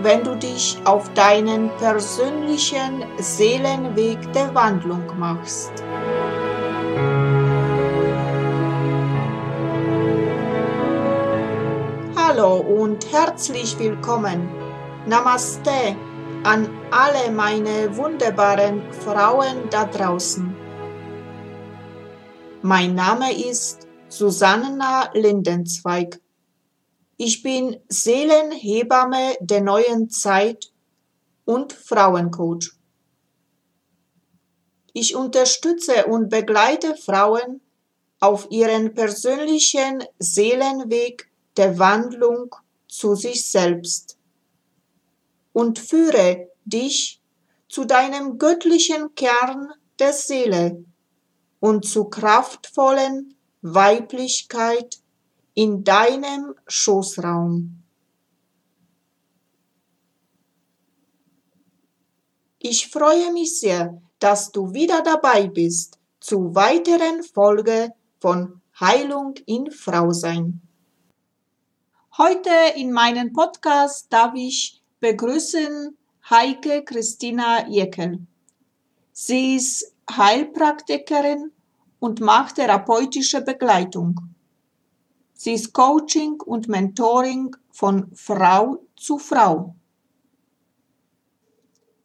wenn du dich auf deinen persönlichen Seelenweg der Wandlung machst. Hallo und herzlich willkommen. Namaste an alle meine wunderbaren Frauen da draußen. Mein Name ist Susanna Lindenzweig. Ich bin Seelenhebamme der neuen Zeit und Frauencoach. Ich unterstütze und begleite Frauen auf ihren persönlichen Seelenweg der Wandlung zu sich selbst und führe dich zu deinem göttlichen Kern der Seele und zu kraftvollen Weiblichkeit in deinem Schoßraum. Ich freue mich sehr, dass du wieder dabei bist zu weiteren Folge von Heilung in Frausein. Heute in meinem Podcast darf ich begrüßen Heike Christina Jekel. Sie ist Heilpraktikerin und macht therapeutische Begleitung. Sie ist Coaching und Mentoring von Frau zu Frau.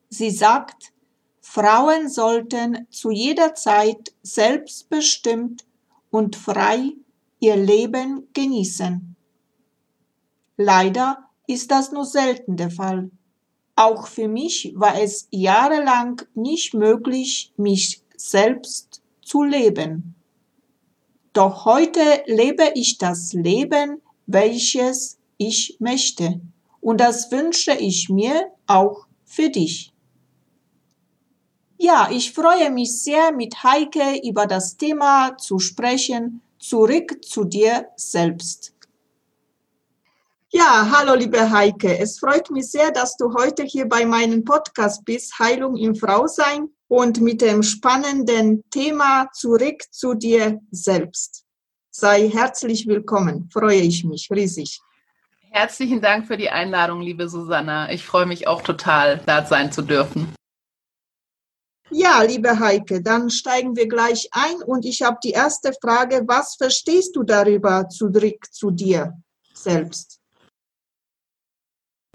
Sie sagt, Frauen sollten zu jeder Zeit selbstbestimmt und frei ihr Leben genießen. Leider ist das nur selten der Fall. Auch für mich war es jahrelang nicht möglich, mich selbst zu leben. Doch heute lebe ich das Leben, welches ich möchte. Und das wünsche ich mir auch für dich. Ja, ich freue mich sehr, mit Heike über das Thema zu sprechen. Zurück zu dir selbst. Ja, hallo liebe Heike. Es freut mich sehr, dass du heute hier bei meinem Podcast bist, Heilung im Frausein und mit dem spannenden Thema zurück zu dir selbst. Sei herzlich willkommen, freue ich mich riesig. Herzlichen Dank für die Einladung, liebe Susanna. Ich freue mich auch total, da sein zu dürfen. Ja, liebe Heike, dann steigen wir gleich ein und ich habe die erste Frage, was verstehst du darüber zurück zu dir selbst?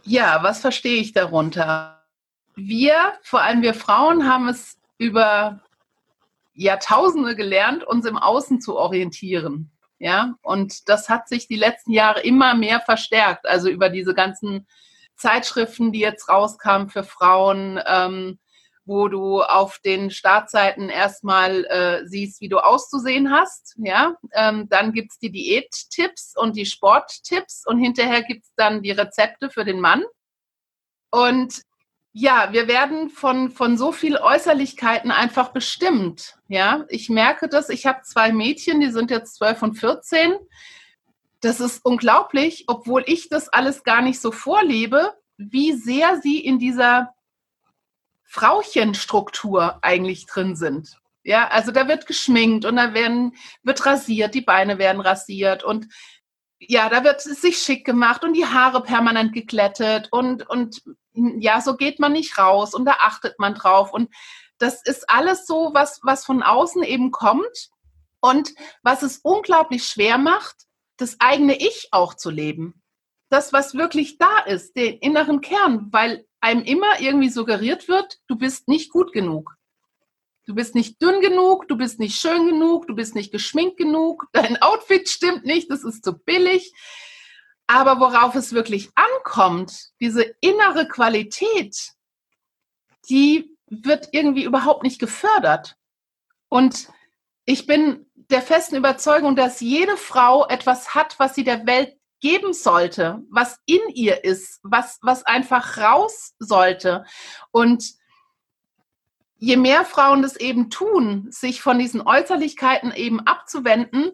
Ja, was verstehe ich darunter? Wir, vor allem wir Frauen, haben es über Jahrtausende gelernt, uns im Außen zu orientieren. Ja, und das hat sich die letzten Jahre immer mehr verstärkt. Also über diese ganzen Zeitschriften, die jetzt rauskamen für Frauen, ähm, wo du auf den Startseiten erstmal äh, siehst, wie du auszusehen hast. Ja, ähm, dann gibt es die Diättipps und die Sporttipps und hinterher gibt es dann die Rezepte für den Mann. Und ja, wir werden von, von so viel Äußerlichkeiten einfach bestimmt. Ja, ich merke das. Ich habe zwei Mädchen, die sind jetzt 12 und 14. Das ist unglaublich, obwohl ich das alles gar nicht so vorlebe, wie sehr sie in dieser Frauchenstruktur eigentlich drin sind. Ja, also da wird geschminkt und da werden, wird rasiert, die Beine werden rasiert und ja, da wird es sich schick gemacht und die Haare permanent geglättet und, und ja, so geht man nicht raus und da achtet man drauf. Und das ist alles so, was, was von außen eben kommt und was es unglaublich schwer macht, das eigene Ich auch zu leben. Das, was wirklich da ist, den inneren Kern, weil einem immer irgendwie suggeriert wird, du bist nicht gut genug. Du bist nicht dünn genug, du bist nicht schön genug, du bist nicht geschminkt genug, dein Outfit stimmt nicht, das ist zu billig. Aber worauf es wirklich ankommt, diese innere Qualität, die wird irgendwie überhaupt nicht gefördert. Und ich bin der festen Überzeugung, dass jede Frau etwas hat, was sie der Welt geben sollte, was in ihr ist, was, was einfach raus sollte. Und je mehr Frauen das eben tun, sich von diesen Äußerlichkeiten eben abzuwenden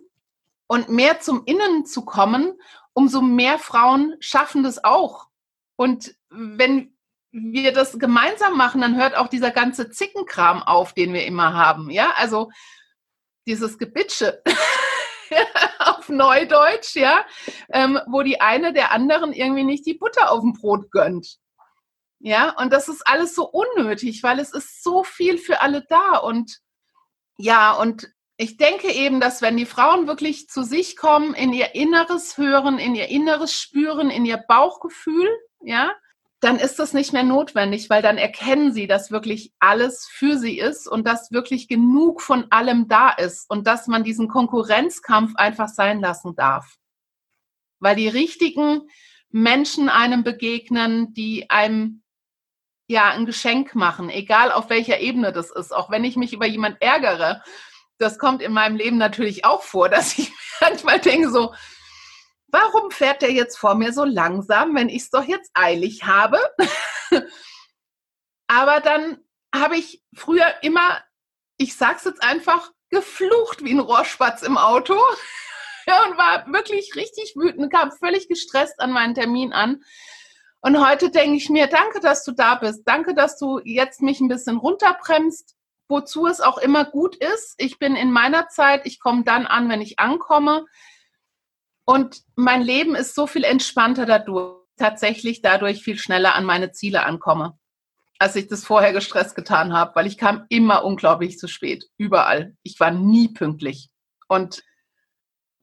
und mehr zum Innen zu kommen, umso mehr Frauen schaffen das auch. Und wenn wir das gemeinsam machen, dann hört auch dieser ganze Zickenkram auf, den wir immer haben. Ja, also dieses Gebitsche auf Neudeutsch, ja, ähm, wo die eine der anderen irgendwie nicht die Butter auf dem Brot gönnt. Ja, und das ist alles so unnötig, weil es ist so viel für alle da. Und ja, und ich denke eben, dass wenn die Frauen wirklich zu sich kommen, in ihr Inneres hören, in ihr Inneres spüren, in ihr Bauchgefühl, ja, dann ist das nicht mehr notwendig, weil dann erkennen sie, dass wirklich alles für sie ist und dass wirklich genug von allem da ist und dass man diesen Konkurrenzkampf einfach sein lassen darf. Weil die richtigen Menschen einem begegnen, die einem ja ein Geschenk machen, egal auf welcher Ebene das ist. Auch wenn ich mich über jemand ärgere, das kommt in meinem Leben natürlich auch vor, dass ich manchmal denke so, warum fährt der jetzt vor mir so langsam, wenn ich es doch jetzt eilig habe? Aber dann habe ich früher immer, ich sag's jetzt einfach, geflucht wie ein Rohrspatz im Auto ja, und war wirklich richtig wütend, kam völlig gestresst an meinen Termin an. Und heute denke ich mir, danke, dass du da bist. Danke, dass du jetzt mich ein bisschen runterbremst, wozu es auch immer gut ist. Ich bin in meiner Zeit, ich komme dann an, wenn ich ankomme. Und mein Leben ist so viel entspannter dadurch, tatsächlich dadurch viel schneller an meine Ziele ankomme, als ich das vorher gestresst getan habe, weil ich kam immer unglaublich zu spät, überall. Ich war nie pünktlich. Und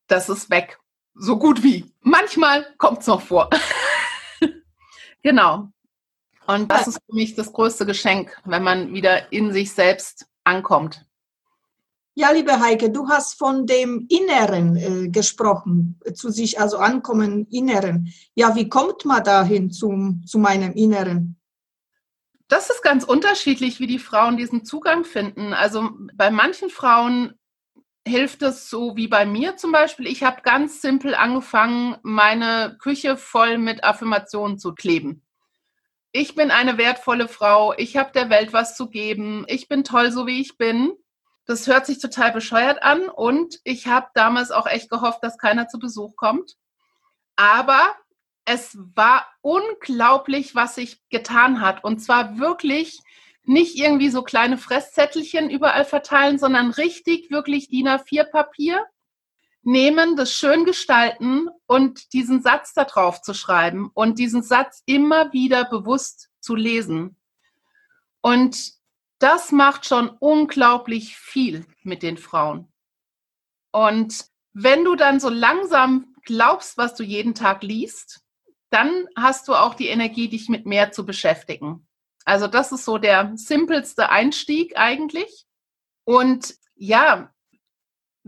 das ist weg. So gut wie. Manchmal kommt es noch vor. genau. Und das ist für mich das größte Geschenk, wenn man wieder in sich selbst ankommt. Ja, liebe Heike, du hast von dem Inneren äh, gesprochen, zu sich also ankommen, Inneren. Ja, wie kommt man dahin zum, zu meinem Inneren? Das ist ganz unterschiedlich, wie die Frauen diesen Zugang finden. Also bei manchen Frauen hilft es so wie bei mir zum Beispiel. Ich habe ganz simpel angefangen, meine Küche voll mit Affirmationen zu kleben. Ich bin eine wertvolle Frau, ich habe der Welt was zu geben, ich bin toll, so wie ich bin. Das hört sich total bescheuert an und ich habe damals auch echt gehofft, dass keiner zu Besuch kommt. Aber es war unglaublich, was sich getan hat. Und zwar wirklich nicht irgendwie so kleine Fresszettelchen überall verteilen, sondern richtig wirklich DIN A4 Papier nehmen, das schön gestalten und diesen Satz da drauf zu schreiben und diesen Satz immer wieder bewusst zu lesen. Und das macht schon unglaublich viel mit den Frauen. Und wenn du dann so langsam glaubst, was du jeden Tag liest, dann hast du auch die Energie, dich mit mehr zu beschäftigen. Also das ist so der simpelste Einstieg eigentlich. Und ja,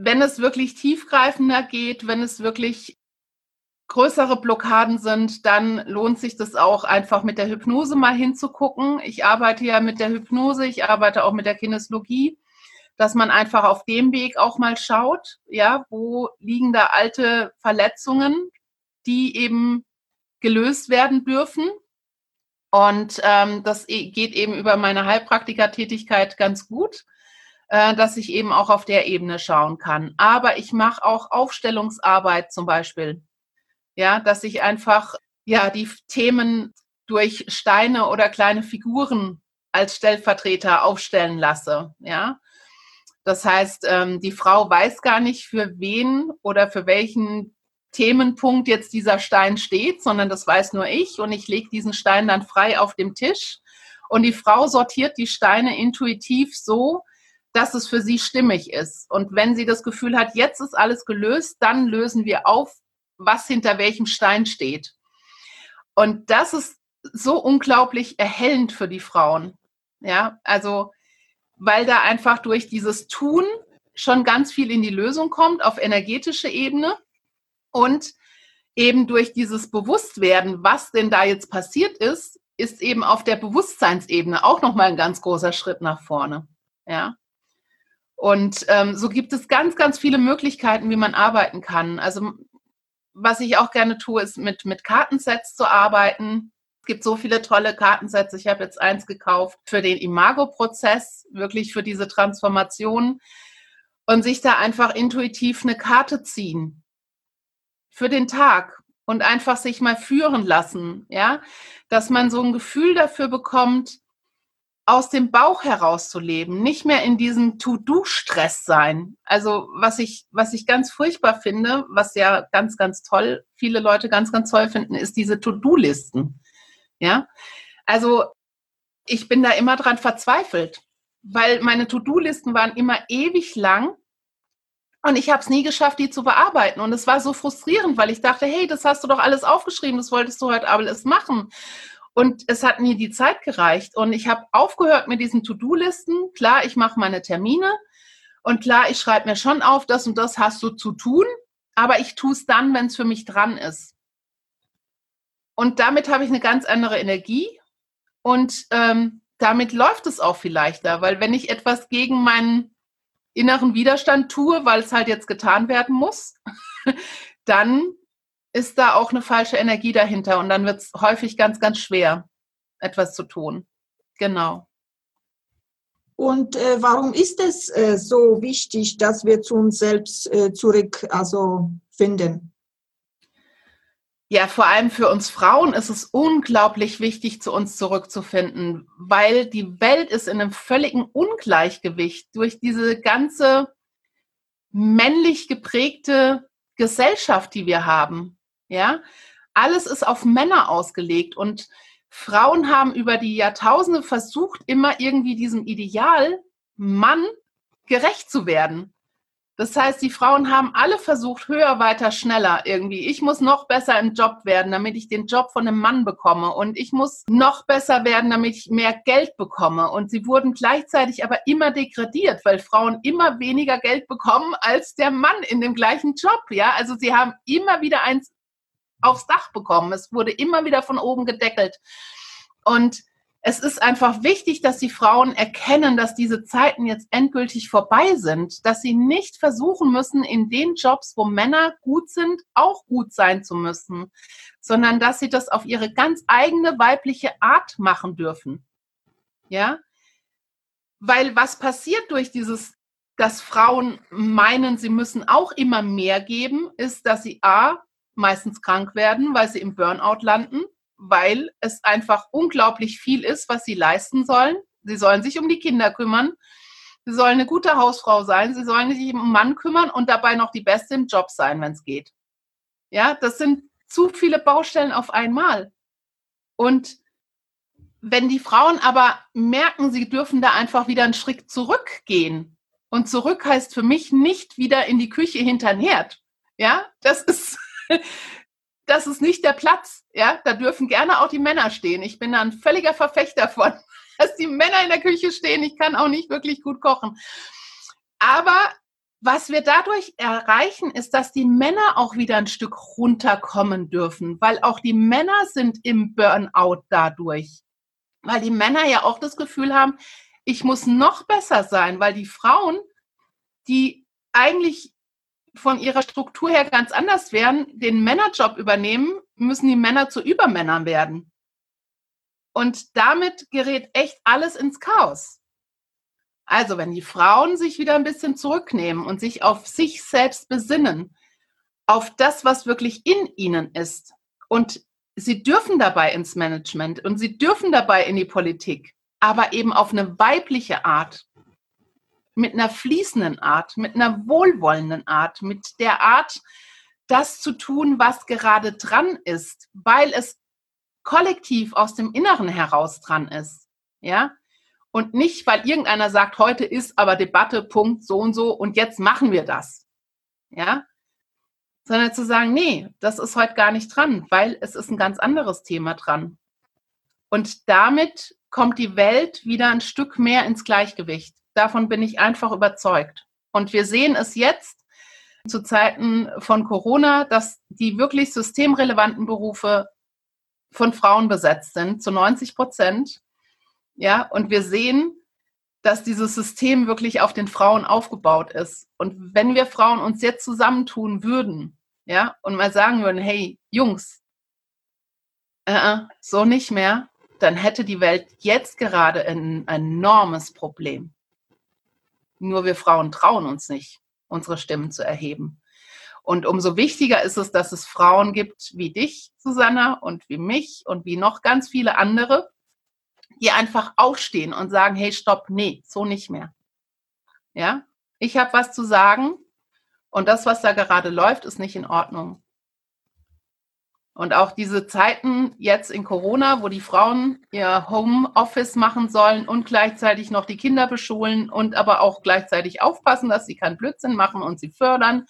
wenn es wirklich tiefgreifender geht, wenn es wirklich größere Blockaden sind, dann lohnt sich das auch einfach mit der Hypnose mal hinzugucken. Ich arbeite ja mit der Hypnose, ich arbeite auch mit der Kinesiologie, dass man einfach auf dem Weg auch mal schaut, ja, wo liegen da alte Verletzungen, die eben gelöst werden dürfen. Und ähm, das e, geht eben über meine Heilpraktikertätigkeit ganz gut, äh, dass ich eben auch auf der Ebene schauen kann. Aber ich mache auch Aufstellungsarbeit zum Beispiel ja, dass ich einfach ja die Themen durch Steine oder kleine Figuren als Stellvertreter aufstellen lasse, ja. Das heißt, ähm, die Frau weiß gar nicht, für wen oder für welchen Themenpunkt jetzt dieser Stein steht, sondern das weiß nur ich und ich lege diesen Stein dann frei auf dem Tisch und die Frau sortiert die Steine intuitiv so, dass es für sie stimmig ist. Und wenn sie das Gefühl hat, jetzt ist alles gelöst, dann lösen wir auf, was hinter welchem Stein steht. Und das ist so unglaublich erhellend für die Frauen. Ja, also, weil da einfach durch dieses Tun schon ganz viel in die Lösung kommt auf energetische Ebene und eben durch dieses Bewusstwerden, was denn da jetzt passiert ist, ist eben auf der Bewusstseinsebene auch nochmal ein ganz großer Schritt nach vorne. Ja. Und ähm, so gibt es ganz, ganz viele Möglichkeiten, wie man arbeiten kann. Also was ich auch gerne tue, ist mit, mit Kartensets zu arbeiten. Es gibt so viele tolle Kartensätze. Ich habe jetzt eins gekauft für den Imago-Prozess, wirklich für diese Transformation und sich da einfach intuitiv eine Karte ziehen für den Tag und einfach sich mal führen lassen, ja, dass man so ein Gefühl dafür bekommt, aus dem Bauch heraus zu leben, nicht mehr in diesem To-Do-Stress sein. Also was ich, was ich ganz furchtbar finde, was ja ganz, ganz toll, viele Leute ganz, ganz toll finden, ist diese To-Do-Listen. Ja, also ich bin da immer dran verzweifelt, weil meine To-Do-Listen waren immer ewig lang und ich habe es nie geschafft, die zu bearbeiten. Und es war so frustrierend, weil ich dachte, hey, das hast du doch alles aufgeschrieben, das wolltest du heute alles machen. Und es hat nie die Zeit gereicht. Und ich habe aufgehört mit diesen To-Do-Listen. Klar, ich mache meine Termine. Und klar, ich schreibe mir schon auf, das und das hast du zu tun. Aber ich tue es dann, wenn es für mich dran ist. Und damit habe ich eine ganz andere Energie und ähm, damit läuft es auch viel leichter, weil wenn ich etwas gegen meinen inneren Widerstand tue, weil es halt jetzt getan werden muss, dann ist da auch eine falsche Energie dahinter und dann wird es häufig ganz, ganz schwer, etwas zu tun. Genau. Und äh, warum ist es äh, so wichtig, dass wir zu uns selbst äh, zurück also finden? Ja, vor allem für uns Frauen ist es unglaublich wichtig, zu uns zurückzufinden, weil die Welt ist in einem völligen Ungleichgewicht durch diese ganze männlich geprägte Gesellschaft, die wir haben. Ja, alles ist auf Männer ausgelegt und Frauen haben über die Jahrtausende versucht, immer irgendwie diesem Ideal Mann gerecht zu werden. Das heißt, die Frauen haben alle versucht, höher, weiter, schneller irgendwie. Ich muss noch besser im Job werden, damit ich den Job von einem Mann bekomme. Und ich muss noch besser werden, damit ich mehr Geld bekomme. Und sie wurden gleichzeitig aber immer degradiert, weil Frauen immer weniger Geld bekommen als der Mann in dem gleichen Job. Ja, also sie haben immer wieder eins aufs Dach bekommen. Es wurde immer wieder von oben gedeckelt. Und es ist einfach wichtig, dass die Frauen erkennen, dass diese Zeiten jetzt endgültig vorbei sind, dass sie nicht versuchen müssen, in den Jobs, wo Männer gut sind, auch gut sein zu müssen, sondern dass sie das auf ihre ganz eigene weibliche Art machen dürfen. Ja? Weil was passiert durch dieses, dass Frauen meinen, sie müssen auch immer mehr geben, ist, dass sie A, meistens krank werden, weil sie im Burnout landen weil es einfach unglaublich viel ist, was sie leisten sollen. Sie sollen sich um die Kinder kümmern. Sie sollen eine gute Hausfrau sein. Sie sollen sich um einen Mann kümmern und dabei noch die Beste im Job sein, wenn es geht. Ja, das sind zu viele Baustellen auf einmal. Und wenn die Frauen aber merken, sie dürfen da einfach wieder einen Schritt zurückgehen. Und zurück heißt für mich nicht wieder in die Küche hinter Herd. Ja, das ist, das ist nicht der Platz. Ja, da dürfen gerne auch die Männer stehen. Ich bin da ein völliger Verfechter von, dass die Männer in der Küche stehen. Ich kann auch nicht wirklich gut kochen. Aber was wir dadurch erreichen, ist, dass die Männer auch wieder ein Stück runterkommen dürfen, weil auch die Männer sind im Burnout dadurch. Weil die Männer ja auch das Gefühl haben, ich muss noch besser sein, weil die Frauen, die eigentlich von ihrer Struktur her ganz anders wären, den Männerjob übernehmen, müssen die Männer zu Übermännern werden. Und damit gerät echt alles ins Chaos. Also, wenn die Frauen sich wieder ein bisschen zurücknehmen und sich auf sich selbst besinnen, auf das, was wirklich in ihnen ist, und sie dürfen dabei ins Management und sie dürfen dabei in die Politik, aber eben auf eine weibliche Art, mit einer fließenden Art, mit einer wohlwollenden Art, mit der Art, das zu tun, was gerade dran ist, weil es kollektiv aus dem Inneren heraus dran ist. Ja? Und nicht, weil irgendeiner sagt, heute ist aber Debatte, Punkt, so und so, und jetzt machen wir das. Ja? Sondern zu sagen, nee, das ist heute gar nicht dran, weil es ist ein ganz anderes Thema dran. Und damit kommt die Welt wieder ein Stück mehr ins Gleichgewicht. Davon bin ich einfach überzeugt. Und wir sehen es jetzt zu Zeiten von Corona, dass die wirklich systemrelevanten Berufe von Frauen besetzt sind, zu 90 Prozent. Ja, und wir sehen, dass dieses System wirklich auf den Frauen aufgebaut ist. Und wenn wir Frauen uns jetzt zusammentun würden, ja, und mal sagen würden, hey, Jungs, äh, so nicht mehr, dann hätte die Welt jetzt gerade ein enormes Problem. Nur wir Frauen trauen uns nicht, unsere Stimmen zu erheben. Und umso wichtiger ist es, dass es Frauen gibt wie dich, Susanna, und wie mich und wie noch ganz viele andere, die einfach aufstehen und sagen, hey, stopp, nee, so nicht mehr. Ja, ich habe was zu sagen und das, was da gerade läuft, ist nicht in Ordnung. Und auch diese Zeiten jetzt in Corona, wo die Frauen ihr Homeoffice machen sollen und gleichzeitig noch die Kinder beschulen und aber auch gleichzeitig aufpassen, dass sie keinen Blödsinn machen und sie fördern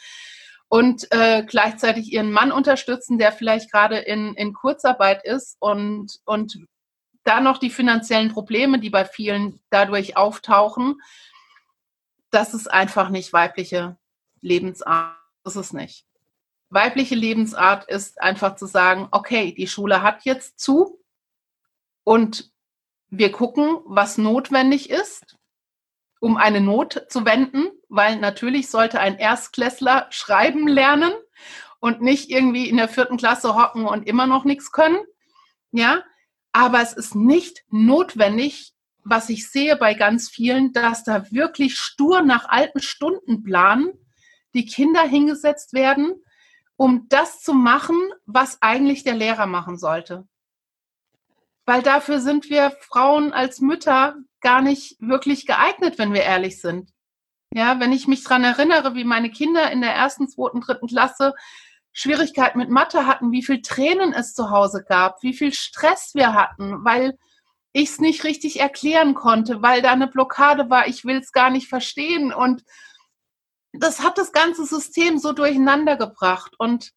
und äh, gleichzeitig ihren Mann unterstützen, der vielleicht gerade in, in Kurzarbeit ist und, und da noch die finanziellen Probleme, die bei vielen dadurch auftauchen, das ist einfach nicht weibliche Lebensart. Das ist es nicht. Weibliche Lebensart ist einfach zu sagen, okay, die Schule hat jetzt zu und wir gucken, was notwendig ist um eine Not zu wenden, weil natürlich sollte ein Erstklässler schreiben lernen und nicht irgendwie in der vierten Klasse hocken und immer noch nichts können. Ja, aber es ist nicht notwendig, was ich sehe bei ganz vielen, dass da wirklich stur nach alten Stundenplan die Kinder hingesetzt werden, um das zu machen, was eigentlich der Lehrer machen sollte. Weil dafür sind wir Frauen als Mütter gar nicht wirklich geeignet, wenn wir ehrlich sind. Ja, wenn ich mich dran erinnere, wie meine Kinder in der ersten, zweiten, dritten Klasse Schwierigkeiten mit Mathe hatten, wie viel Tränen es zu Hause gab, wie viel Stress wir hatten, weil ich es nicht richtig erklären konnte, weil da eine Blockade war, ich will es gar nicht verstehen. Und das hat das ganze System so durcheinander gebracht. Und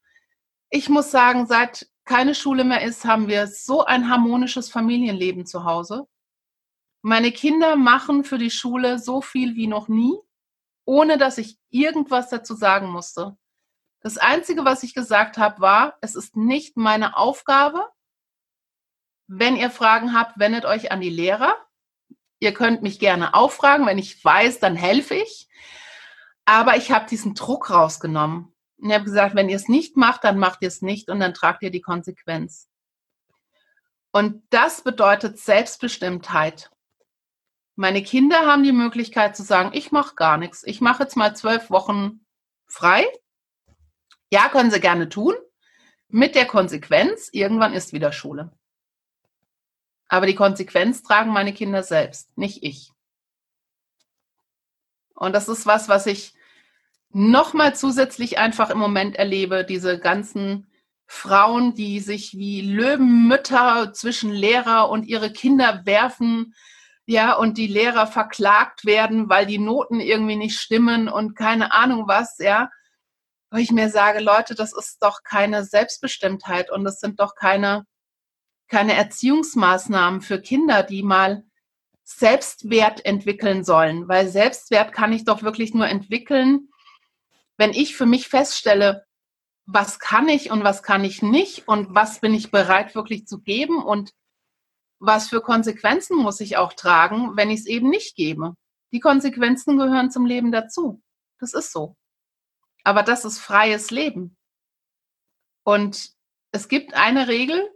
ich muss sagen, seit keine Schule mehr ist, haben wir so ein harmonisches Familienleben zu Hause. Meine Kinder machen für die Schule so viel wie noch nie, ohne dass ich irgendwas dazu sagen musste. Das Einzige, was ich gesagt habe, war, es ist nicht meine Aufgabe. Wenn ihr Fragen habt, wendet euch an die Lehrer. Ihr könnt mich gerne auffragen. Wenn ich weiß, dann helfe ich. Aber ich habe diesen Druck rausgenommen. Und habe gesagt, wenn ihr es nicht macht, dann macht ihr es nicht und dann tragt ihr die Konsequenz. Und das bedeutet Selbstbestimmtheit. Meine Kinder haben die Möglichkeit zu sagen, ich mache gar nichts. Ich mache jetzt mal zwölf Wochen frei. Ja, können sie gerne tun. Mit der Konsequenz, irgendwann ist wieder Schule. Aber die Konsequenz tragen meine Kinder selbst, nicht ich. Und das ist was, was ich nochmal zusätzlich einfach im Moment erlebe. Diese ganzen Frauen, die sich wie Löwenmütter zwischen Lehrer und ihre Kinder werfen, ja, und die Lehrer verklagt werden, weil die Noten irgendwie nicht stimmen und keine Ahnung was, ja. Wo ich mir sage, Leute, das ist doch keine Selbstbestimmtheit und das sind doch keine, keine Erziehungsmaßnahmen für Kinder, die mal Selbstwert entwickeln sollen, weil Selbstwert kann ich doch wirklich nur entwickeln, wenn ich für mich feststelle, was kann ich und was kann ich nicht und was bin ich bereit wirklich zu geben und was für Konsequenzen muss ich auch tragen, wenn ich es eben nicht gebe. Die Konsequenzen gehören zum Leben dazu. Das ist so. Aber das ist freies Leben. Und es gibt eine Regel,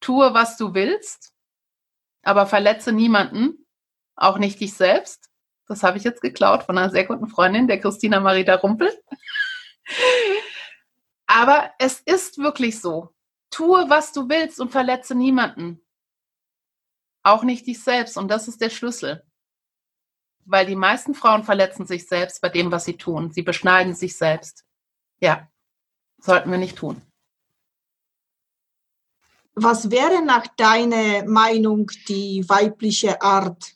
tue, was du willst, aber verletze niemanden, auch nicht dich selbst. Das habe ich jetzt geklaut von einer sehr guten Freundin, der Christina Marita Rumpel. aber es ist wirklich so. Tue, was du willst und verletze niemanden. Auch nicht dich selbst. Und das ist der Schlüssel. Weil die meisten Frauen verletzen sich selbst bei dem, was sie tun. Sie beschneiden sich selbst. Ja, sollten wir nicht tun. Was wäre nach deiner Meinung die weibliche Art?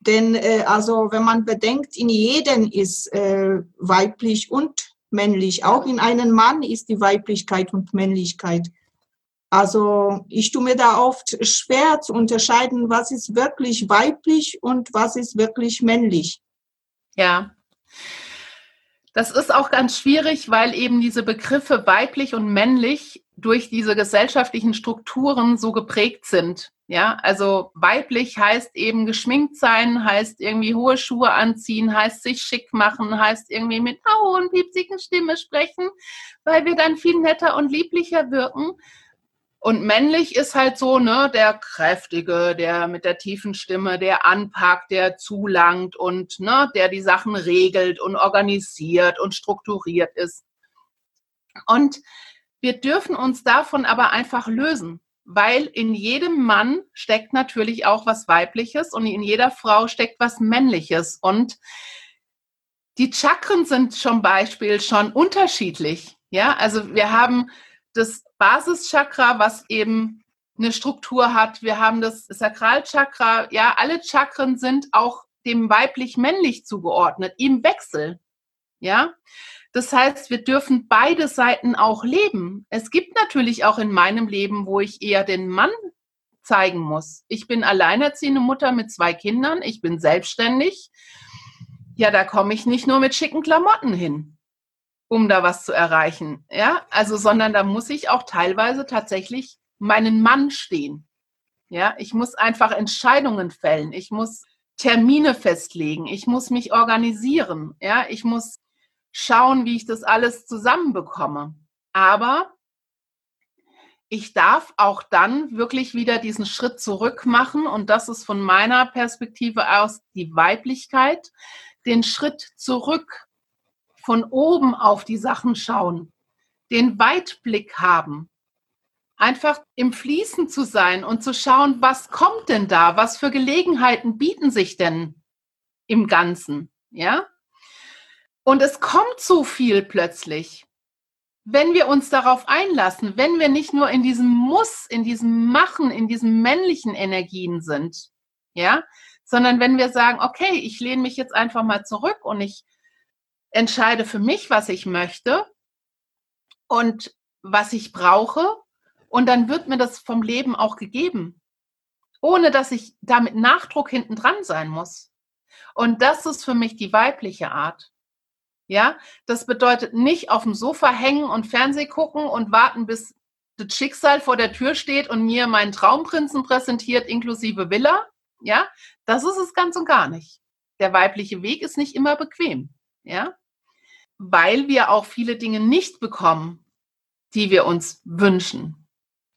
Denn äh, also wenn man bedenkt, in jedem ist äh, weiblich und männlich. Auch in einem Mann ist die Weiblichkeit und Männlichkeit. Also ich tue mir da oft schwer zu unterscheiden, was ist wirklich weiblich und was ist wirklich männlich. Ja. Das ist auch ganz schwierig, weil eben diese Begriffe weiblich und männlich durch diese gesellschaftlichen Strukturen so geprägt sind. Ja, also weiblich heißt eben geschminkt sein, heißt irgendwie hohe Schuhe anziehen, heißt sich schick machen, heißt irgendwie mit einer hohen, piepsigen Stimme sprechen, weil wir dann viel netter und lieblicher wirken. Und männlich ist halt so, ne, der kräftige, der mit der tiefen Stimme, der anpackt, der zulangt und ne, der die Sachen regelt und organisiert und strukturiert ist. Und wir dürfen uns davon aber einfach lösen, weil in jedem Mann steckt natürlich auch was Weibliches und in jeder Frau steckt was Männliches. Und die Chakren sind zum Beispiel schon unterschiedlich. Ja, also wir haben das Basischakra, was eben eine Struktur hat. Wir haben das Sakralchakra. Ja, alle Chakren sind auch dem weiblich-männlich zugeordnet, im Wechsel. Ja, das heißt, wir dürfen beide Seiten auch leben. Es gibt natürlich auch in meinem Leben, wo ich eher den Mann zeigen muss. Ich bin alleinerziehende Mutter mit zwei Kindern. Ich bin selbstständig. Ja, da komme ich nicht nur mit schicken Klamotten hin um da was zu erreichen. Ja, also, sondern da muss ich auch teilweise tatsächlich meinen Mann stehen. Ja, ich muss einfach Entscheidungen fällen. Ich muss Termine festlegen. Ich muss mich organisieren. Ja, ich muss schauen, wie ich das alles zusammenbekomme. Aber ich darf auch dann wirklich wieder diesen Schritt zurück machen. Und das ist von meiner Perspektive aus die Weiblichkeit, den Schritt zurück von oben auf die Sachen schauen, den Weitblick haben, einfach im Fließen zu sein und zu schauen, was kommt denn da, was für Gelegenheiten bieten sich denn im Ganzen, ja? Und es kommt so viel plötzlich, wenn wir uns darauf einlassen, wenn wir nicht nur in diesem Muss, in diesem Machen, in diesen männlichen Energien sind, ja, sondern wenn wir sagen, okay, ich lehne mich jetzt einfach mal zurück und ich entscheide für mich, was ich möchte und was ich brauche. Und dann wird mir das vom Leben auch gegeben, ohne dass ich da mit Nachdruck hinten dran sein muss. Und das ist für mich die weibliche Art. Ja, das bedeutet nicht auf dem Sofa hängen und Fernseh gucken und warten, bis das Schicksal vor der Tür steht und mir meinen Traumprinzen präsentiert, inklusive Villa. Ja, das ist es ganz und gar nicht. Der weibliche Weg ist nicht immer bequem. Ja, weil wir auch viele Dinge nicht bekommen, die wir uns wünschen.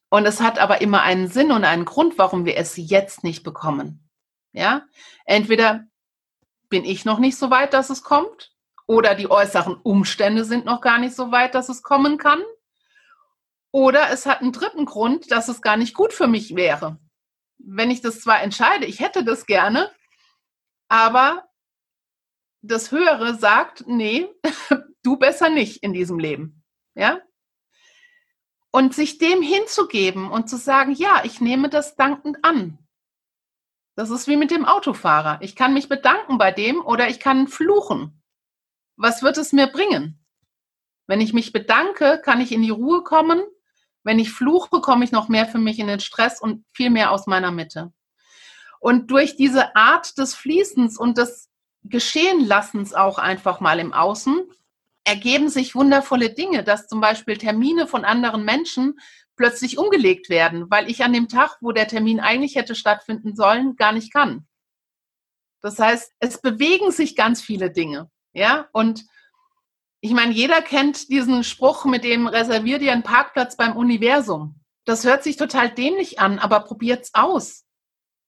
Und es hat aber immer einen Sinn und einen Grund, warum wir es jetzt nicht bekommen. Ja, entweder bin ich noch nicht so weit, dass es kommt, oder die äußeren Umstände sind noch gar nicht so weit, dass es kommen kann. Oder es hat einen dritten Grund, dass es gar nicht gut für mich wäre. Wenn ich das zwar entscheide, ich hätte das gerne, aber das Höhere sagt, nee, du besser nicht in diesem Leben. Ja? Und sich dem hinzugeben und zu sagen, ja, ich nehme das dankend an. Das ist wie mit dem Autofahrer. Ich kann mich bedanken bei dem oder ich kann fluchen. Was wird es mir bringen? Wenn ich mich bedanke, kann ich in die Ruhe kommen. Wenn ich fluche, komme ich noch mehr für mich in den Stress und viel mehr aus meiner Mitte. Und durch diese Art des Fließens und des geschehen lassen es auch einfach mal im Außen, ergeben sich wundervolle Dinge, dass zum Beispiel Termine von anderen Menschen plötzlich umgelegt werden, weil ich an dem Tag, wo der Termin eigentlich hätte stattfinden sollen, gar nicht kann. Das heißt, es bewegen sich ganz viele Dinge, ja, und ich meine, jeder kennt diesen Spruch mit dem reservier dir einen Parkplatz beim Universum. Das hört sich total dämlich an, aber probiert's aus.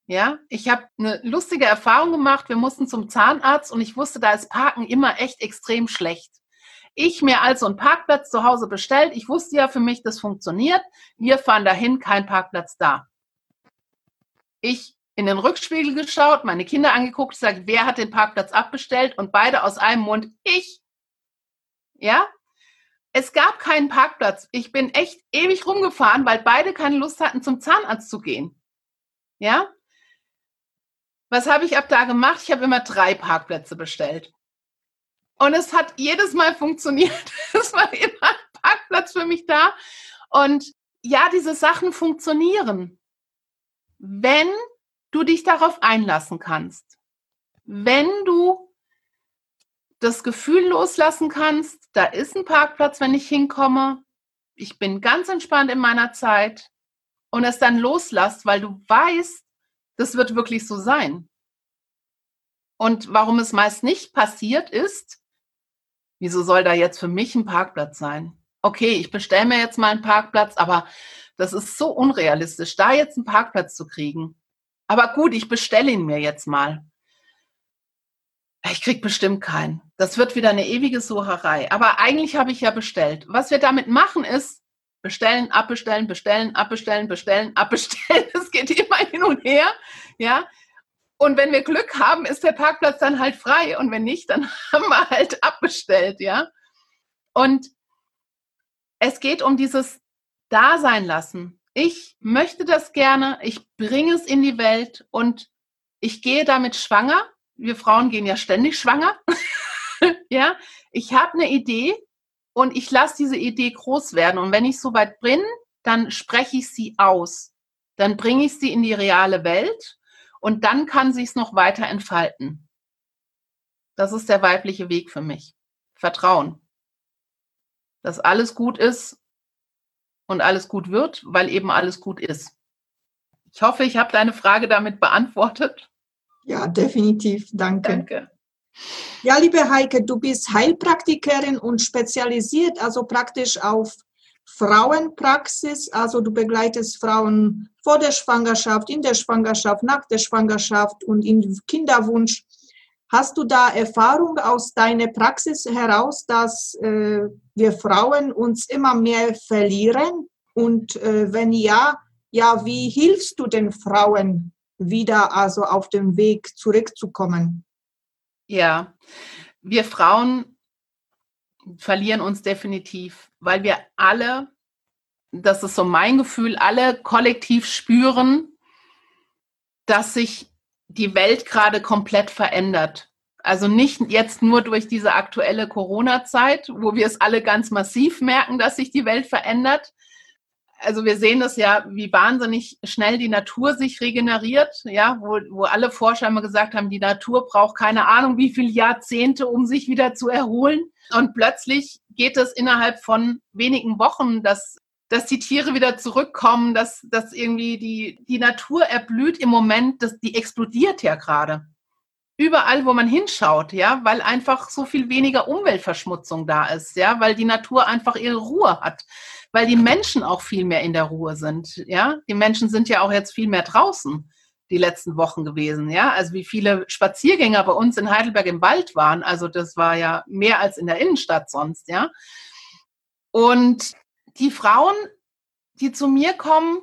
Ja, ich habe eine lustige Erfahrung gemacht. Wir mussten zum Zahnarzt und ich wusste, da ist Parken immer echt extrem schlecht. Ich mir also einen Parkplatz zu Hause bestellt. Ich wusste ja für mich, das funktioniert. Wir fahren dahin, kein Parkplatz da. Ich in den Rückspiegel geschaut, meine Kinder angeguckt, gesagt, wer hat den Parkplatz abbestellt und beide aus einem Mund, ich. Ja, es gab keinen Parkplatz. Ich bin echt ewig rumgefahren, weil beide keine Lust hatten, zum Zahnarzt zu gehen. Ja, was habe ich ab da gemacht? Ich habe immer drei Parkplätze bestellt. Und es hat jedes Mal funktioniert. Es war immer ein Parkplatz für mich da. Und ja, diese Sachen funktionieren, wenn du dich darauf einlassen kannst. Wenn du das Gefühl loslassen kannst, da ist ein Parkplatz, wenn ich hinkomme. Ich bin ganz entspannt in meiner Zeit und es dann loslässt, weil du weißt, das wird wirklich so sein. Und warum es meist nicht passiert ist, wieso soll da jetzt für mich ein Parkplatz sein? Okay, ich bestelle mir jetzt mal einen Parkplatz, aber Das ist so unrealistisch, da jetzt einen Parkplatz zu kriegen. Aber gut, ich bestelle ihn mir jetzt mal. Ich krieg bestimmt keinen. Das wird wieder eine ewige Sucherei. Aber eigentlich habe ich ja bestellt. Was wir damit machen ist, bestellen, abbestellen, bestellen, abbestellen, bestellen, abbestellen. Es geht immer hin und her. Ja. Und wenn wir Glück haben, ist der Parkplatz dann halt frei. Und wenn nicht, dann haben wir halt abbestellt, ja. Und es geht um dieses Dasein lassen. Ich möchte das gerne, ich bringe es in die Welt und ich gehe damit schwanger. Wir Frauen gehen ja ständig schwanger. ja, ich habe eine Idee und ich lasse diese Idee groß werden. Und wenn ich soweit bin, dann spreche ich sie aus. Dann bringe ich sie in die reale Welt und dann kann sie es noch weiter entfalten. Das ist der weibliche Weg für mich. Vertrauen. Dass alles gut ist und alles gut wird, weil eben alles gut ist. Ich hoffe, ich habe deine Frage damit beantwortet. Ja, definitiv. Danke. Danke. Ja, liebe Heike, du bist Heilpraktikerin und spezialisiert also praktisch auf Frauenpraxis. Also du begleitest Frauen vor der Schwangerschaft, in der Schwangerschaft, nach der Schwangerschaft und im Kinderwunsch. Hast du da Erfahrung aus deiner Praxis heraus, dass äh, wir Frauen uns immer mehr verlieren? Und äh, wenn ja, ja, wie hilfst du den Frauen wieder also auf dem Weg zurückzukommen? Ja, wir Frauen verlieren uns definitiv, weil wir alle, das ist so mein Gefühl, alle kollektiv spüren, dass sich die Welt gerade komplett verändert. Also nicht jetzt nur durch diese aktuelle Corona-Zeit, wo wir es alle ganz massiv merken, dass sich die Welt verändert, also wir sehen das ja, wie wahnsinnig schnell die Natur sich regeneriert, ja, wo, wo alle Forscher immer gesagt haben, die Natur braucht keine Ahnung, wie viele Jahrzehnte, um sich wieder zu erholen. Und plötzlich geht es innerhalb von wenigen Wochen, dass, dass die Tiere wieder zurückkommen, dass, dass irgendwie die, die Natur erblüht im Moment, dass die explodiert ja gerade. Überall, wo man hinschaut, ja, weil einfach so viel weniger Umweltverschmutzung da ist, ja, weil die Natur einfach ihre Ruhe hat weil die Menschen auch viel mehr in der Ruhe sind. Ja, die Menschen sind ja auch jetzt viel mehr draußen die letzten Wochen gewesen. Ja, also wie viele Spaziergänger bei uns in Heidelberg im Wald waren. Also das war ja mehr als in der Innenstadt sonst. Ja, und die Frauen, die zu mir kommen,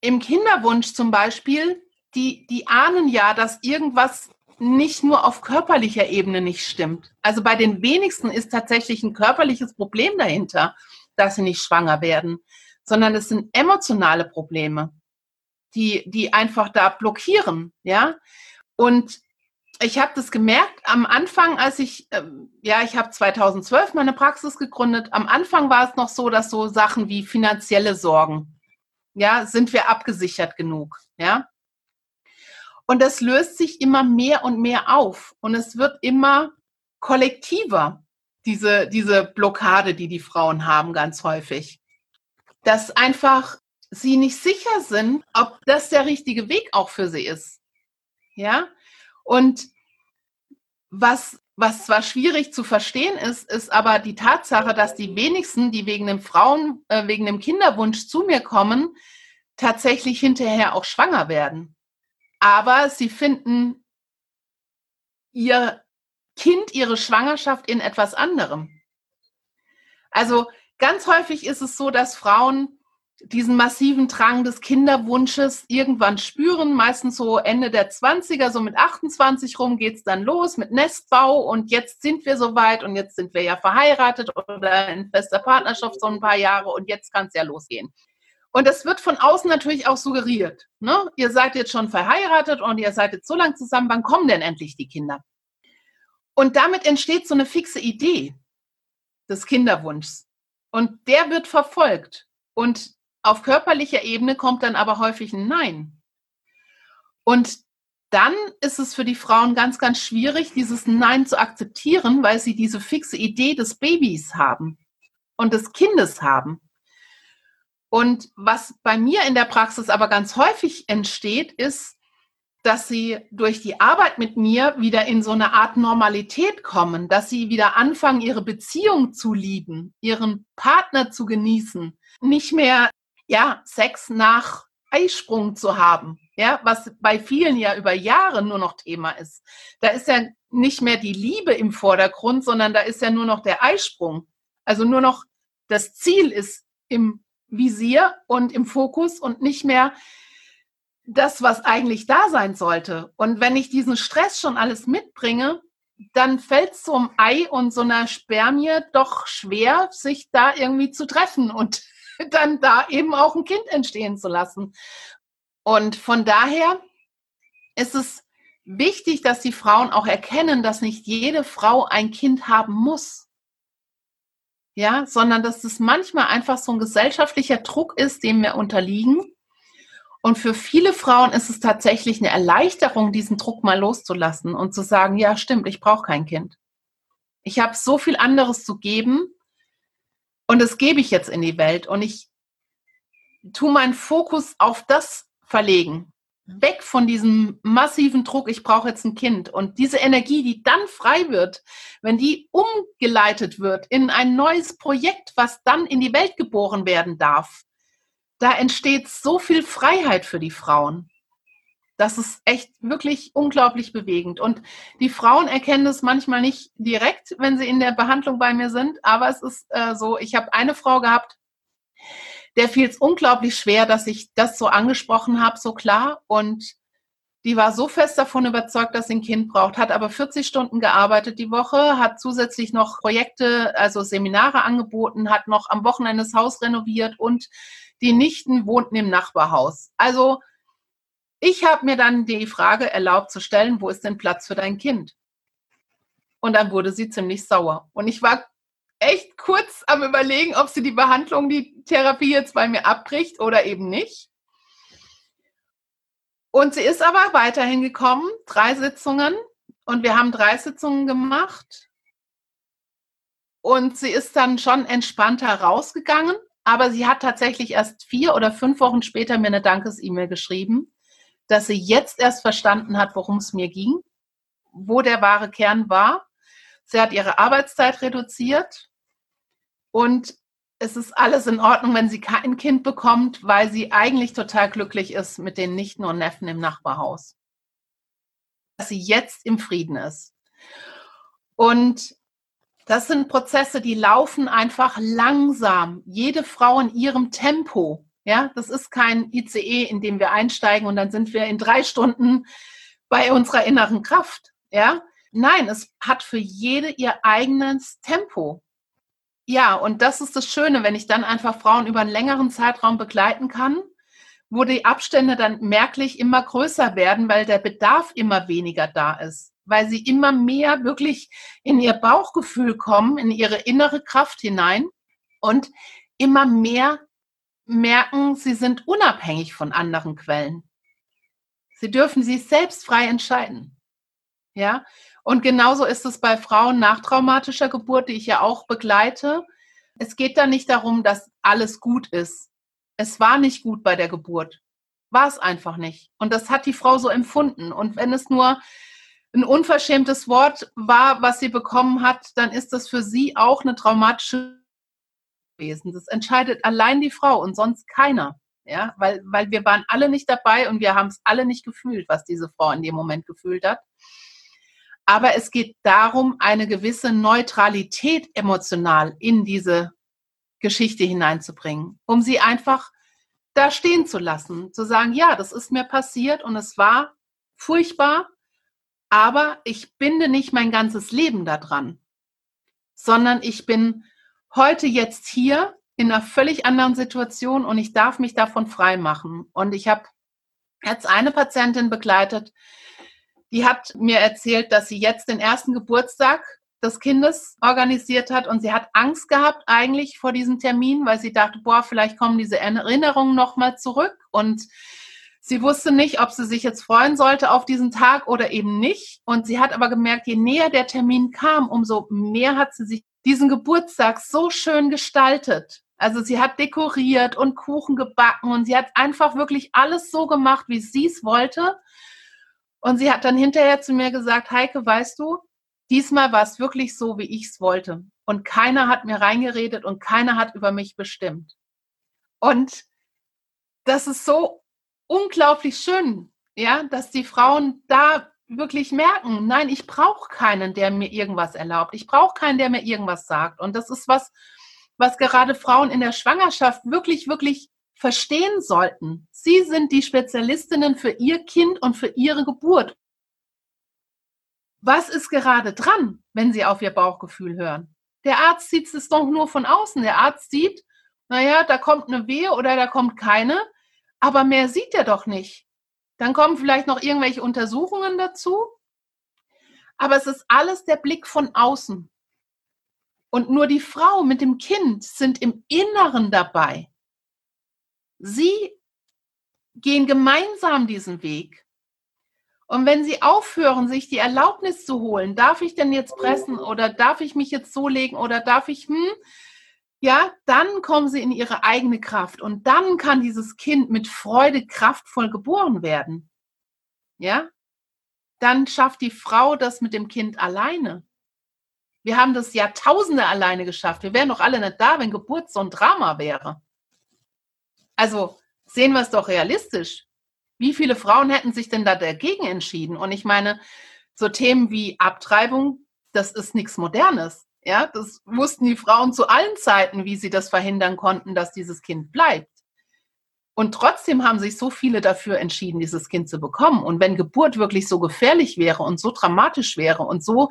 im Kinderwunsch zum Beispiel, die, die ahnen ja, dass irgendwas nicht nur auf körperlicher Ebene nicht stimmt. Also bei den wenigsten ist tatsächlich ein körperliches Problem dahinter dass sie nicht schwanger werden, sondern es sind emotionale Probleme, die, die einfach da blockieren, ja. Und ich habe das gemerkt am Anfang, als ich, äh, ja, ich habe 2012 meine Praxis gegründet. Am Anfang war es noch so, dass so Sachen wie finanzielle Sorgen, ja, sind wir abgesichert genug, ja. Und das löst sich immer mehr und mehr auf und es wird immer kollektiver diese, diese Blockade, die die Frauen haben, ganz häufig. Dass einfach sie nicht sicher sind, ob das der richtige Weg auch für sie ist. Ja? Und was, was zwar schwierig zu verstehen ist, ist aber die Tatsache, dass die wenigsten, die wegen dem Frauen, äh, wegen dem Kinderwunsch zu mir kommen, tatsächlich hinterher auch schwanger werden. Aber sie finden ihr Kind ihre Schwangerschaft in etwas anderem. Also ganz häufig ist es so, dass Frauen diesen massiven Drang des Kinderwunsches irgendwann spüren, meistens so Ende der 20er, so mit 28 rum geht es dann los mit Nestbau und jetzt sind wir soweit und jetzt sind wir ja verheiratet oder in fester Partnerschaft so ein paar Jahre und jetzt kann es ja losgehen. Und das wird von außen natürlich auch suggeriert. Ne? Ihr seid jetzt schon verheiratet und ihr seid jetzt so lange zusammen, wann kommen denn endlich die Kinder? Und damit entsteht so eine fixe Idee des Kinderwunschs. Und der wird verfolgt. Und auf körperlicher Ebene kommt dann aber häufig ein Nein. Und dann ist es für die Frauen ganz, ganz schwierig, dieses Nein zu akzeptieren, weil sie diese fixe Idee des Babys haben und des Kindes haben. Und was bei mir in der Praxis aber ganz häufig entsteht, ist, dass sie durch die Arbeit mit mir wieder in so eine Art Normalität kommen, dass sie wieder anfangen, ihre Beziehung zu lieben, ihren Partner zu genießen, nicht mehr ja, Sex nach Eisprung zu haben, ja, was bei vielen ja über Jahre nur noch Thema ist. Da ist ja nicht mehr die Liebe im Vordergrund, sondern da ist ja nur noch der Eisprung. Also nur noch das Ziel ist im Visier und im Fokus und nicht mehr das, was eigentlich da sein sollte. Und wenn ich diesen Stress schon alles mitbringe, dann fällt es so einem Ei und so einer Spermie doch schwer, sich da irgendwie zu treffen und dann da eben auch ein Kind entstehen zu lassen. Und von daher ist es wichtig, dass die Frauen auch erkennen, dass nicht jede Frau ein Kind haben muss. Ja, sondern dass es manchmal einfach so ein gesellschaftlicher Druck ist, dem wir unterliegen. Und für viele Frauen ist es tatsächlich eine Erleichterung, diesen Druck mal loszulassen und zu sagen, ja, stimmt, ich brauche kein Kind. Ich habe so viel anderes zu geben und das gebe ich jetzt in die Welt und ich tue meinen Fokus auf das verlegen. Weg von diesem massiven Druck, ich brauche jetzt ein Kind. Und diese Energie, die dann frei wird, wenn die umgeleitet wird in ein neues Projekt, was dann in die Welt geboren werden darf, da entsteht so viel Freiheit für die Frauen. Das ist echt wirklich unglaublich bewegend. Und die Frauen erkennen es manchmal nicht direkt, wenn sie in der Behandlung bei mir sind. Aber es ist äh, so, ich habe eine Frau gehabt, der fiel es unglaublich schwer, dass ich das so angesprochen habe, so klar. Und die war so fest davon überzeugt, dass sie ein Kind braucht, hat aber 40 Stunden gearbeitet die Woche, hat zusätzlich noch Projekte, also Seminare angeboten, hat noch am Wochenende das Haus renoviert und die Nichten wohnten im Nachbarhaus. Also ich habe mir dann die Frage erlaubt zu stellen, wo ist denn Platz für dein Kind? Und dann wurde sie ziemlich sauer. Und ich war echt kurz am Überlegen, ob sie die Behandlung, die Therapie jetzt bei mir abbricht oder eben nicht. Und sie ist aber weiterhin gekommen, drei Sitzungen. Und wir haben drei Sitzungen gemacht. Und sie ist dann schon entspannter rausgegangen. Aber sie hat tatsächlich erst vier oder fünf Wochen später mir eine Dankes-E-Mail geschrieben dass sie jetzt erst verstanden hat, worum es mir ging, wo der wahre Kern war. Sie hat ihre Arbeitszeit reduziert und es ist alles in Ordnung, wenn sie kein Kind bekommt, weil sie eigentlich total glücklich ist mit den Nichten und Neffen im Nachbarhaus. Dass sie jetzt im Frieden ist. Und das sind Prozesse, die laufen einfach langsam. Jede Frau in ihrem Tempo. Ja, das ist kein ICE, in dem wir einsteigen und dann sind wir in drei Stunden bei unserer inneren Kraft. Ja, nein, es hat für jede ihr eigenes Tempo. Ja, und das ist das Schöne, wenn ich dann einfach Frauen über einen längeren Zeitraum begleiten kann, wo die Abstände dann merklich immer größer werden, weil der Bedarf immer weniger da ist, weil sie immer mehr wirklich in ihr Bauchgefühl kommen, in ihre innere Kraft hinein und immer mehr merken, sie sind unabhängig von anderen Quellen. Sie dürfen sich selbst frei entscheiden. Ja, und genauso ist es bei Frauen nach traumatischer Geburt, die ich ja auch begleite. Es geht da nicht darum, dass alles gut ist. Es war nicht gut bei der Geburt. War es einfach nicht. Und das hat die Frau so empfunden. Und wenn es nur ein unverschämtes Wort war, was sie bekommen hat, dann ist das für sie auch eine traumatische gewesen. Das entscheidet allein die Frau und sonst keiner. Ja, weil, weil wir waren alle nicht dabei und wir haben es alle nicht gefühlt, was diese Frau in dem Moment gefühlt hat. Aber es geht darum, eine gewisse Neutralität emotional in diese Geschichte hineinzubringen, um sie einfach da stehen zu lassen, zu sagen, ja, das ist mir passiert und es war furchtbar, aber ich binde nicht mein ganzes Leben daran, sondern ich bin heute jetzt hier in einer völlig anderen Situation und ich darf mich davon frei machen. Und ich habe jetzt eine Patientin begleitet, die hat mir erzählt, dass sie jetzt den ersten Geburtstag des Kindes organisiert hat und sie hat Angst gehabt eigentlich vor diesem Termin, weil sie dachte, boah, vielleicht kommen diese Erinnerungen nochmal zurück und sie wusste nicht, ob sie sich jetzt freuen sollte auf diesen Tag oder eben nicht. Und sie hat aber gemerkt, je näher der Termin kam, umso mehr hat sie sich diesen Geburtstag so schön gestaltet. Also sie hat dekoriert und Kuchen gebacken und sie hat einfach wirklich alles so gemacht, wie sie es wollte. Und sie hat dann hinterher zu mir gesagt, Heike, weißt du, diesmal war es wirklich so, wie ich es wollte. Und keiner hat mir reingeredet und keiner hat über mich bestimmt. Und das ist so unglaublich schön, ja, dass die Frauen da wirklich merken, nein, ich brauche keinen, der mir irgendwas erlaubt. Ich brauche keinen, der mir irgendwas sagt. Und das ist was, was gerade Frauen in der Schwangerschaft wirklich, wirklich verstehen sollten. Sie sind die Spezialistinnen für ihr Kind und für ihre Geburt. Was ist gerade dran, wenn Sie auf Ihr Bauchgefühl hören? Der Arzt sieht es doch nur von außen. Der Arzt sieht, naja, da kommt eine Wehe oder da kommt keine, aber mehr sieht er doch nicht. Dann kommen vielleicht noch irgendwelche Untersuchungen dazu. Aber es ist alles der Blick von außen. Und nur die Frau mit dem Kind sind im Inneren dabei. Sie gehen gemeinsam diesen Weg. Und wenn sie aufhören, sich die Erlaubnis zu holen, darf ich denn jetzt pressen oder darf ich mich jetzt so legen oder darf ich, hm, ja, dann kommen sie in ihre eigene Kraft und dann kann dieses Kind mit Freude kraftvoll geboren werden. Ja, dann schafft die Frau das mit dem Kind alleine. Wir haben das Jahrtausende alleine geschafft. Wir wären doch alle nicht da, wenn Geburt so ein Drama wäre. Also sehen wir es doch realistisch. Wie viele Frauen hätten sich denn da dagegen entschieden? Und ich meine, so Themen wie Abtreibung, das ist nichts Modernes. Ja, das wussten die Frauen zu allen Zeiten, wie sie das verhindern konnten, dass dieses Kind bleibt. Und trotzdem haben sich so viele dafür entschieden, dieses Kind zu bekommen. Und wenn Geburt wirklich so gefährlich wäre und so dramatisch wäre und so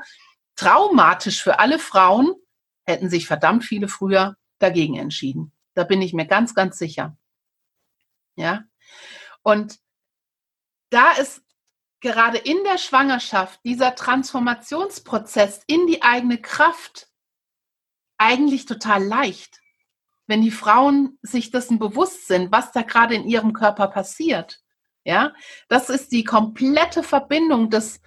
traumatisch für alle Frauen, hätten sich verdammt viele früher dagegen entschieden. Da bin ich mir ganz, ganz sicher. Ja. Und da ist gerade in der Schwangerschaft dieser Transformationsprozess in die eigene Kraft eigentlich total leicht, wenn die Frauen sich dessen bewusst sind, was da gerade in ihrem Körper passiert. Ja, das ist die komplette Verbindung des,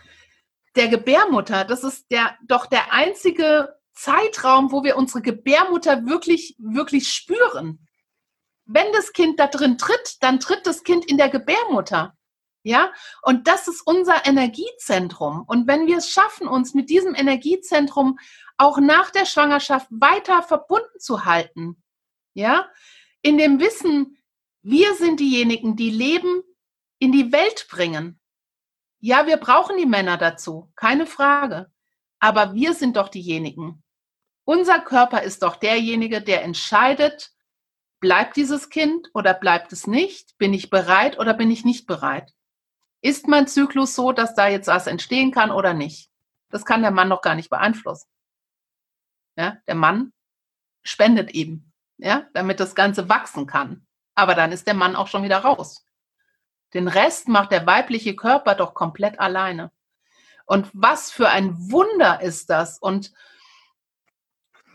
der Gebärmutter. Das ist der, doch der einzige Zeitraum, wo wir unsere Gebärmutter wirklich, wirklich spüren. Wenn das Kind da drin tritt, dann tritt das Kind in der Gebärmutter. Ja, und das ist unser Energiezentrum. Und wenn wir es schaffen, uns mit diesem Energiezentrum auch nach der Schwangerschaft weiter verbunden zu halten, ja, in dem Wissen, wir sind diejenigen, die Leben in die Welt bringen. Ja, wir brauchen die Männer dazu, keine Frage. Aber wir sind doch diejenigen. Unser Körper ist doch derjenige, der entscheidet, bleibt dieses Kind oder bleibt es nicht? Bin ich bereit oder bin ich nicht bereit? Ist mein Zyklus so, dass da jetzt was entstehen kann oder nicht? Das kann der Mann noch gar nicht beeinflussen. Ja, der Mann spendet eben, ja, damit das Ganze wachsen kann. Aber dann ist der Mann auch schon wieder raus. Den Rest macht der weibliche Körper doch komplett alleine. Und was für ein Wunder ist das? Und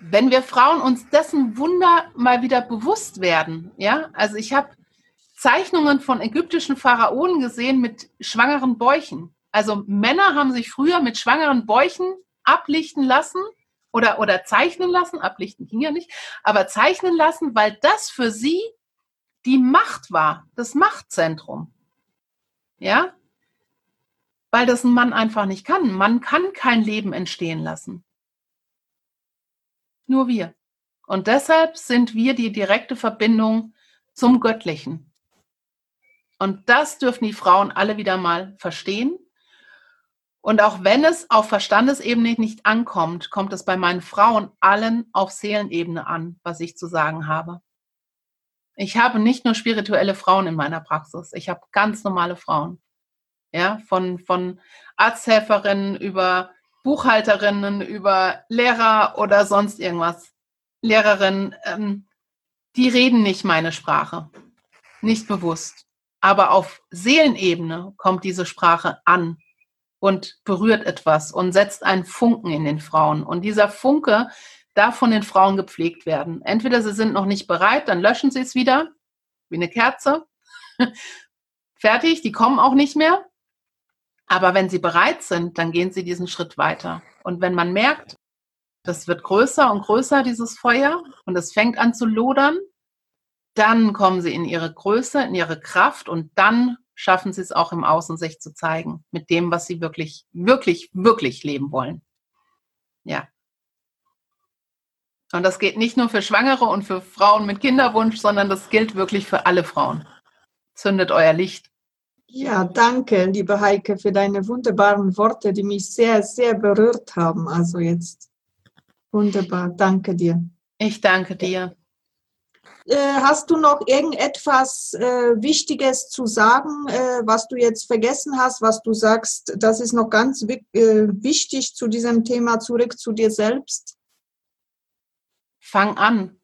wenn wir Frauen uns dessen Wunder mal wieder bewusst werden, ja, also ich habe Zeichnungen von ägyptischen Pharaonen gesehen mit schwangeren Bäuchen. Also Männer haben sich früher mit schwangeren Bäuchen ablichten lassen oder, oder zeichnen lassen. Ablichten ging ja nicht, aber zeichnen lassen, weil das für sie die Macht war, das Machtzentrum. Ja? Weil das ein Mann einfach nicht kann. Man kann kein Leben entstehen lassen. Nur wir. Und deshalb sind wir die direkte Verbindung zum Göttlichen. Und das dürfen die Frauen alle wieder mal verstehen. Und auch wenn es auf Verstandesebene nicht ankommt, kommt es bei meinen Frauen allen auf Seelenebene an, was ich zu sagen habe. Ich habe nicht nur spirituelle Frauen in meiner Praxis, ich habe ganz normale Frauen. Ja, von, von Arzthelferinnen über Buchhalterinnen, über Lehrer oder sonst irgendwas. Lehrerinnen, ähm, die reden nicht meine Sprache. Nicht bewusst. Aber auf Seelenebene kommt diese Sprache an und berührt etwas und setzt einen Funken in den Frauen. Und dieser Funke darf von den Frauen gepflegt werden. Entweder sie sind noch nicht bereit, dann löschen sie es wieder, wie eine Kerze. Fertig, die kommen auch nicht mehr. Aber wenn sie bereit sind, dann gehen sie diesen Schritt weiter. Und wenn man merkt, das wird größer und größer, dieses Feuer, und es fängt an zu lodern, dann kommen sie in ihre Größe, in ihre Kraft und dann schaffen sie es auch im Außen, sich zu zeigen mit dem, was sie wirklich, wirklich, wirklich leben wollen. Ja. Und das geht nicht nur für Schwangere und für Frauen mit Kinderwunsch, sondern das gilt wirklich für alle Frauen. zündet euer Licht. Ja, danke, liebe Heike, für deine wunderbaren Worte, die mich sehr, sehr berührt haben. Also jetzt wunderbar, danke dir. Ich danke dir. Äh, hast du noch irgendetwas äh, Wichtiges zu sagen, äh, was du jetzt vergessen hast, was du sagst, das ist noch ganz wi wichtig zu diesem Thema, zurück zu dir selbst? Fang an.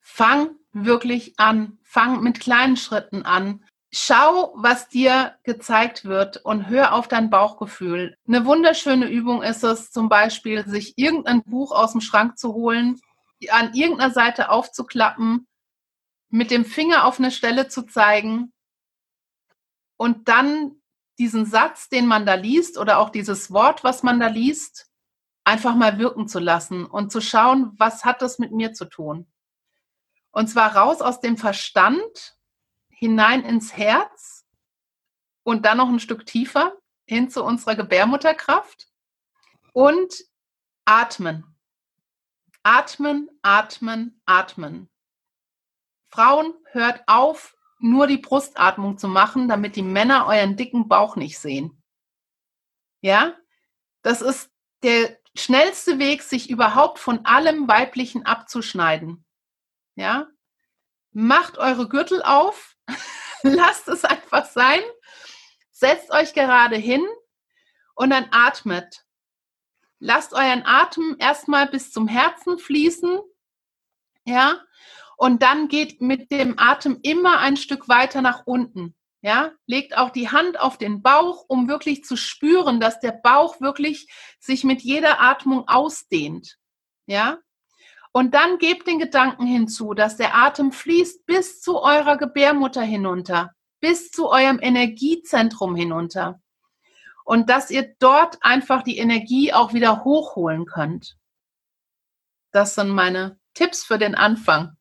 Fang wirklich an. Fang mit kleinen Schritten an. Schau, was dir gezeigt wird und hör auf dein Bauchgefühl. Eine wunderschöne Übung ist es zum Beispiel, sich irgendein Buch aus dem Schrank zu holen, an irgendeiner Seite aufzuklappen, mit dem Finger auf eine Stelle zu zeigen und dann diesen Satz, den man da liest oder auch dieses Wort, was man da liest, einfach mal wirken zu lassen und zu schauen, was hat das mit mir zu tun. Und zwar raus aus dem Verstand, hinein ins Herz und dann noch ein Stück tiefer hin zu unserer Gebärmutterkraft und atmen. Atmen, atmen, atmen. Frauen, hört auf, nur die Brustatmung zu machen, damit die Männer euren dicken Bauch nicht sehen. Ja, das ist der schnellste Weg, sich überhaupt von allem Weiblichen abzuschneiden. Ja, macht eure Gürtel auf, lasst es einfach sein, setzt euch gerade hin und dann atmet. Lasst euren Atem erstmal bis zum Herzen fließen. Ja. Und dann geht mit dem Atem immer ein Stück weiter nach unten. Ja, legt auch die Hand auf den Bauch, um wirklich zu spüren, dass der Bauch wirklich sich mit jeder Atmung ausdehnt. Ja, und dann gebt den Gedanken hinzu, dass der Atem fließt bis zu eurer Gebärmutter hinunter, bis zu eurem Energiezentrum hinunter und dass ihr dort einfach die Energie auch wieder hochholen könnt. Das sind meine Tipps für den Anfang.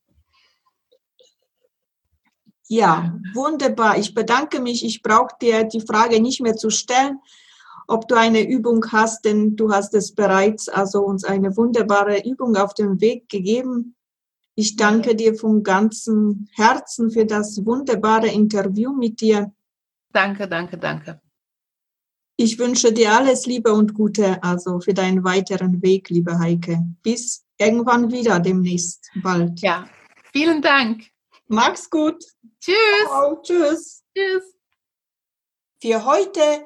Ja, wunderbar. Ich bedanke mich. Ich brauche dir die Frage nicht mehr zu stellen, ob du eine Übung hast, denn du hast es bereits also uns eine wunderbare Übung auf dem Weg gegeben. Ich danke dir vom ganzen Herzen für das wunderbare Interview mit dir. Danke, danke, danke. Ich wünsche dir alles Liebe und Gute, also für deinen weiteren Weg, liebe Heike. Bis irgendwann wieder, demnächst bald. Ja, vielen Dank. Mach's gut. Tschüss. Ciao, tschüss. Tschüss. Für heute